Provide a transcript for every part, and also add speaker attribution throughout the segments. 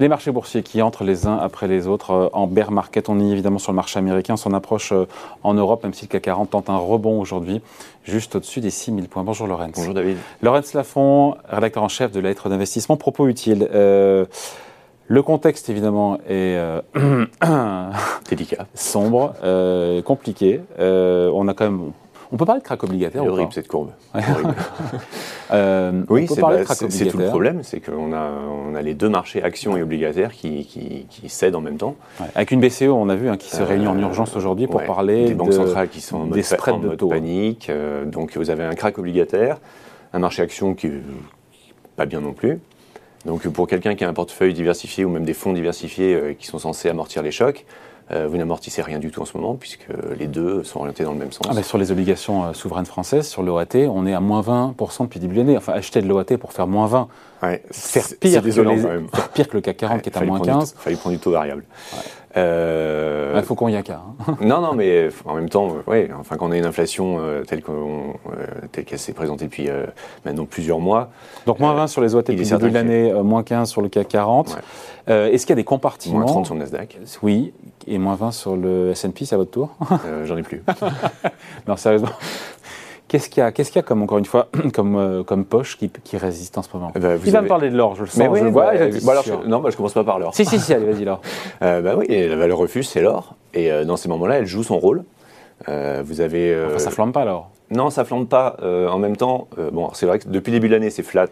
Speaker 1: Les marchés boursiers qui entrent les uns après les autres euh, en bear market. On est évidemment sur le marché américain. On s'en approche euh, en Europe, même si le CAC 40 tente un rebond aujourd'hui, juste au-dessus des 6000 points. Bonjour Lorenz.
Speaker 2: Bonjour David.
Speaker 1: Lorenz Lafont, rédacteur en chef de la lettre d'investissement. Propos utiles. Euh, le contexte, évidemment, est
Speaker 2: délicat,
Speaker 1: sombre, compliqué. on a quand même on peut parler de crack obligataire
Speaker 2: C'est horrible cette courbe. euh, oui, c'est bah, tout le problème, c'est qu'on a, on a les deux marchés actions et obligataires qui, qui, cèdent en même temps.
Speaker 1: Avec une BCE, on a vu, hein, qui se réunit en euh, urgence aujourd'hui pour parler
Speaker 2: des banques centrales qui sont en mode, en de panique. Euh, donc vous avez un crack obligataire, un marché action qui n'est pas bien non plus. Donc pour quelqu'un qui a un portefeuille diversifié ou même des fonds diversifiés euh, qui sont censés amortir les chocs, euh, vous n'amortissez rien du tout en ce moment, puisque les deux sont orientés dans le même sens.
Speaker 1: Ah, sur les obligations euh, souveraines françaises, sur l'OAT, on est à moins 20% depuis début de l'année. Enfin, acheter de l'OAT pour faire moins 20,
Speaker 2: ouais,
Speaker 1: faire, pire que faire pire que le CAC 40 qui est à moins 15.
Speaker 2: Il fallait prendre du taux variable.
Speaker 1: Euh... faut qu'on y a qu'à. Hein.
Speaker 2: non, non, mais en même temps, ouais, enfin, quand on a une inflation telle qu'elle s'est présentée depuis maintenant plusieurs mois.
Speaker 1: Donc moins 20 sur les OAT depuis le début de l'année, moins 15 sur le CAC 40. Est-ce qu'il y a des compartiments
Speaker 2: Moins 30 sur le Nasdaq.
Speaker 1: Oui et moins 20 sur le S&P, c'est à votre tour
Speaker 2: euh, J'en ai plus.
Speaker 1: non, sérieusement. Qu'est-ce qu'il y a, qu'est-ce qu'il y a comme, encore une fois, comme, euh, comme poche qui, qui, résiste en ce moment eh ben, Il va me parler de l'or, je le sens,
Speaker 2: Mais oui,
Speaker 1: je le
Speaker 2: vois. Bah, non, bah, je commence pas par l'or.
Speaker 1: Si, si, si, allez, vas-y, l'or.
Speaker 2: euh, bah oui, la valeur refuge, c'est l'or. Et euh, dans ces moments-là, elle joue son rôle. vous avez.
Speaker 1: Enfin, ça flambe pas, l'or
Speaker 2: Non, ça flambe pas. en même temps, bon, c'est vrai que depuis le début de l'année, c'est flat.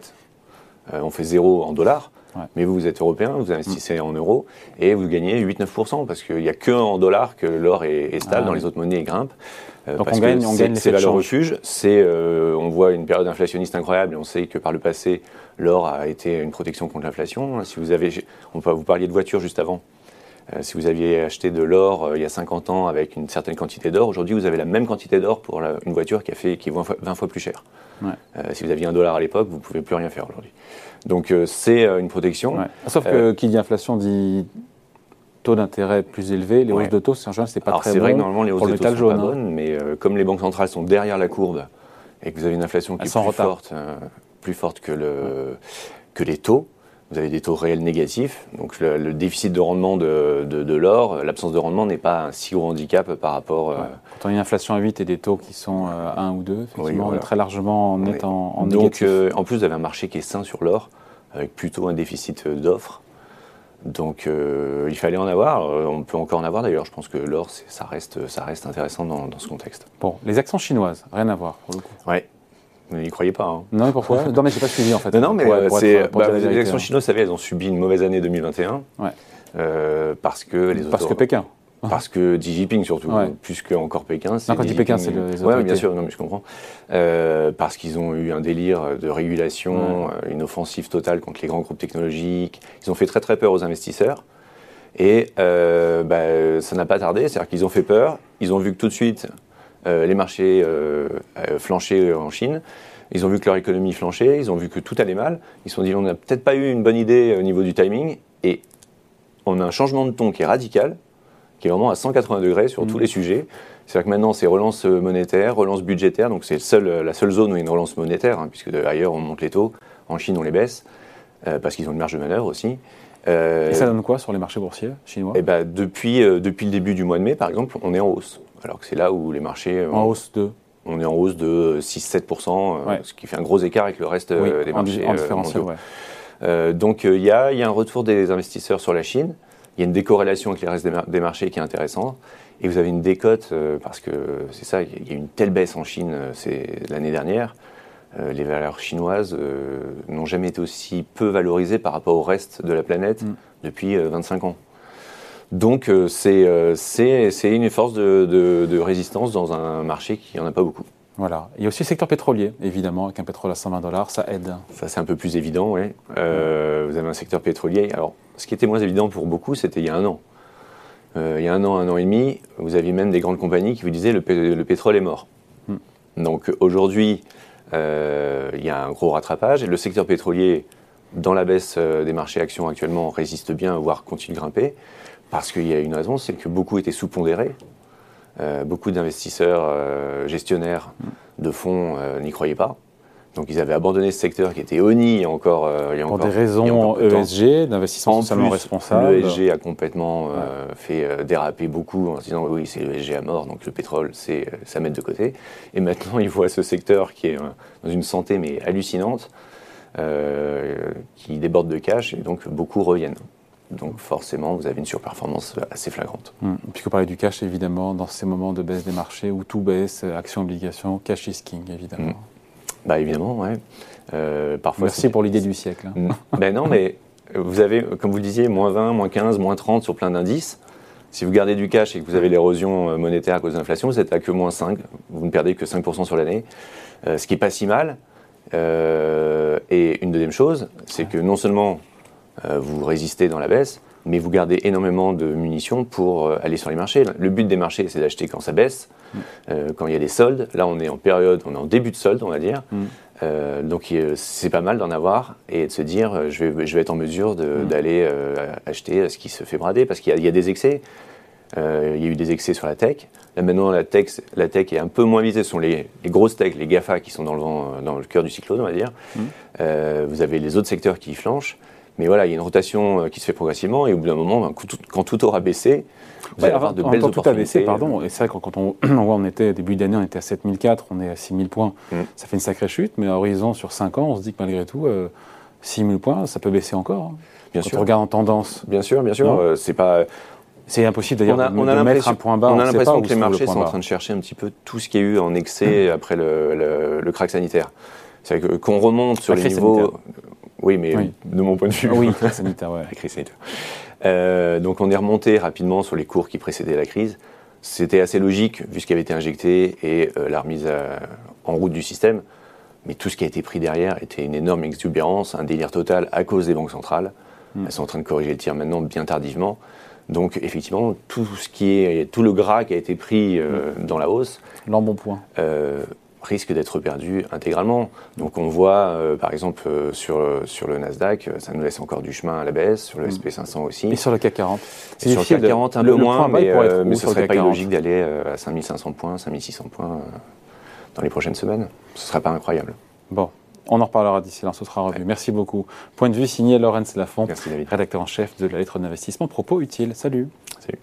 Speaker 2: on fait zéro en dollars. Mais vous, vous êtes européen, vous investissez en euros et vous gagnez 8-9% parce qu'il n'y a que en dollars que l'or est, stable, ah dans les autres monnaies, il grimpe.
Speaker 1: Euh, Donc on gagne, on gagne
Speaker 2: C'est valeur refuge. C'est, euh, on voit une période inflationniste incroyable et on sait que par le passé, l'or a été une protection contre l'inflation. Si vous avez, on peut vous parliez de voitures juste avant. Euh, si vous aviez acheté de l'or il y a 50 ans avec une certaine quantité d'or, aujourd'hui vous avez la même quantité d'or pour une voiture qui, a fait, qui est 20 fois, plus chère. si vous aviez un dollar à l'époque, vous ne pouvez plus rien faire aujourd'hui. Donc euh, c'est euh, une protection.
Speaker 1: Sauf que euh, qui dit inflation dit taux d'intérêt plus élevé, les hausses de taux, c'est c'est pas très bon.
Speaker 2: C'est vrai que normalement les hausses de taux sont pas hein. bonnes, mais comme les banques centrales sont derrière la courbe et que vous avez une inflation qui est plus forte, plus forte que, le, que les taux, vous avez des taux réels négatifs. Donc le, déficit de rendement de, de, l'or, l'absence de rendement n'est pas un si gros handicap par rapport.
Speaker 1: Quand on a une inflation à 8 et des taux qui sont à 1 ou 2, effectivement, on est très largement en, est en, en
Speaker 2: Donc en plus, vous avez un marché qui est sain sur l'or avec plutôt un déficit d'offres. Donc euh, il fallait en avoir, euh, on peut encore en avoir d'ailleurs, je pense que l'or, ça reste, ça reste intéressant dans, ce contexte.
Speaker 1: Bon, les actions chinoises, rien à voir pour le coup.
Speaker 2: Ouais. Vous n'y croyez pas. Hein.
Speaker 1: Non, mais pourquoi Non, mais j'ai pas suivi en fait.
Speaker 2: Non, mais euh, c'est, bah, les actions chinoises, vous savez, elles ont subi une mauvaise année 2021. Ouais. parce que les
Speaker 1: Parce que Pékin.
Speaker 2: Parce que Xi Jinping surtout, plus que encore Pékin.
Speaker 1: Non, quand dis Pékin, c'est les
Speaker 2: Oui, bien sûr, non, mais je comprends. Euh, parce qu'ils ont eu un délire de régulation, euh, une offensive totale contre les grands groupes technologiques. Ils ont fait très très peur aux investisseurs. Et euh, bah, ça n'a pas tardé, c'est-à-dire qu'ils ont fait peur. Ils ont vu que tout de suite, les marchés flanchaient en Chine. Ils ont vu que leur économie flanchait. Ils ont vu que tout allait mal. Ils se sont dit, on n'a peut-être pas eu une bonne idée au niveau du timing. Et on a un changement de ton qui est radical qui est vraiment à 180 degrés sur tous mm. les sujets. C'est-à-dire que maintenant, c'est relance monétaire, relance budgétaire, donc c'est seul, la seule zone où il y a une relance monétaire, hein, puisque ailleurs on monte les taux, en Chine on les baisse, euh, parce qu'ils ont une marge de manœuvre aussi.
Speaker 1: Euh, Et ça donne quoi sur les marchés boursiers chinois?
Speaker 2: Eh ben, depuis, euh, depuis le début du mois de mai, par exemple, on est en hausse. Alors que c'est là où les marchés...
Speaker 1: En hausse de
Speaker 2: On est en hausse de 6-7%, ce qui fait un gros écart avec le reste des marchés.
Speaker 1: En différentiel,
Speaker 2: donc il y a, y, a un retour des investisseurs sur la Chine. Il y a une décorrélation avec les restes des, marchés qui est intéressante. Et vous avez une décote, euh, parce que c'est ça, il y a une telle baisse en Chine euh, l'année dernière. Euh, les valeurs chinoises n'ont jamais été aussi peu valorisées par rapport au reste de la planète mm. depuis 25 ans. Donc c'est une force de, résistance dans un marché qui n'en a pas beaucoup.
Speaker 1: Voilà. Il y a aussi le secteur pétrolier, évidemment, avec un pétrole à 120 dollars, ça aide.
Speaker 2: Ça, c'est un peu plus évident, oui. Vous avez un secteur pétrolier. Alors, ce qui était moins évident pour beaucoup, c'était il y a un an. Euh, il y a un an, un an et demi, vous aviez même des grandes compagnies qui vous disaient le, le pétrole est mort. Hmm. Donc aujourd'hui, euh, il y a un gros rattrapage et le secteur pétrolier, dans la baisse euh, des marchés actions actuellement, résiste bien, voire continue de grimper, parce qu'il y a une raison, c'est que beaucoup étaient sous-pondérés. beaucoup d'investisseurs gestionnaires hmm. de fonds n'y croyaient pas Donc ils avaient abandonné ce secteur qui était ONI il y a encore.
Speaker 1: Euh,
Speaker 2: il y a
Speaker 1: Pour
Speaker 2: encore,
Speaker 1: des raisons ESG, d'investissement socialement responsable.
Speaker 2: L'ESG a complètement euh, fait euh, déraper beaucoup en se disant oui, c'est l'ESG à mort, donc le pétrole, c'est ça mettre de côté. Et maintenant, ils voient ce secteur qui est dans une santé mais hallucinante, qui déborde de cash, et donc beaucoup reviennent. Donc forcément, vous avez une surperformance assez flagrante.
Speaker 1: Hum. Puisque parler du cash, évidemment, dans ces moments de baisse des marchés où tout baisse, actions, obligations, cash is king, évidemment. Hum.
Speaker 2: Bah évidemment, ouais.
Speaker 1: Euh, parfois, Merci pour l'idée du siècle.
Speaker 2: Hein. ben non, mais vous avez, comme vous le disiez, moins 20, moins 15, moins 30 sur plein d'indices. Si vous gardez du cash et que vous avez l'érosion euh, monétaire à cause de l'inflation, vous êtes à que moins 5. Vous ne perdez que 5% sur l'année, euh, ce qui n'est pas si mal. et une deuxième chose, c'est que non seulement vous résistez dans la baisse, mais vous gardez énormément de munitions pour aller sur les marchés. Le but des marchés, c'est d'acheter quand ça baisse, euh, quand il y a des soldes. Là, on est en période, on est en début de solde, on va dire. Mm. Euh, donc c'est pas mal d'en avoir et de se dire euh, je, vais, je vais être en mesure mm. d'aller acheter ce qui se fait brader parce qu'il y, a des excès. il y a eu des excès sur la tech. Là maintenant la tech, la tech est un peu moins visée. Ce sont les, grosses tech, les GAFA qui sont dans le, dans le cœur du cyclone, on va dire. Mm. vous avez les autres secteurs qui flanchent. Mais voilà, il y a une rotation qui se fait progressivement et au bout d'un moment, ben, quand tout aura baissé,
Speaker 1: vous allez avoir de belles opportunités. Tout a baissé, pardon. Et c'est vrai que quand on, voit, on était, début d'année, on était à 7004, on est à 6000 points. Mm. Ça fait une sacrée chute, mais à horizon sur 5 ans, on se dit que malgré tout, 6000 euh, points, ça peut baisser encore. Hein. Bien quand sûr. on regarde en tendance.
Speaker 2: Bien sûr, bien sûr. Euh, c'est pas.
Speaker 1: C'est impossible d'ailleurs de, de mettre un point bas.
Speaker 2: On a l'impression que les marchés sont en train de chercher un petit peu tout ce qu'il y a eu en excès mm. après le, le, crack sanitaire. C'est que qu'on remonte sur les niveaux. Oui, mais de mon point de vue.
Speaker 1: Oui, crise sanitaire, ouais.
Speaker 2: crise sanitaire. Euh, donc on est remonté rapidement sur les cours qui précédaient la crise. C'était assez logique vu ce qui avait été injecté et euh, la remise en route du système. Mais tout ce qui a été pris derrière était une énorme exubérance, un délire total à cause des banques centrales. Hmm. Elles sont en train de corriger le tir maintenant bien tardivement. Donc effectivement, tout ce qui est, tout le gras qui a été pris euh, hmm. dans la hausse.
Speaker 1: L'embonpoint
Speaker 2: risque d'être perdu intégralement. Donc on voit, euh, par exemple, euh, sur, sur le Nasdaq, euh, ça nous laisse encore du chemin à la baisse, sur le mm. SP500 aussi.
Speaker 1: Et sur le CAC 40
Speaker 2: Sur le CAC 40, un peu moins, mais, mais ce ne serait pas illogique d'aller à 5500 points, 5600 points dans les prochaines semaines. Ce ne serait pas incroyable.
Speaker 1: Bon, on en reparlera d'ici là, ce sera revu. Merci beaucoup. Point de vue signé Laurence Lafont, rédacteur en chef de la lettre d'investissement. Propos utiles. Salut.
Speaker 2: Salut.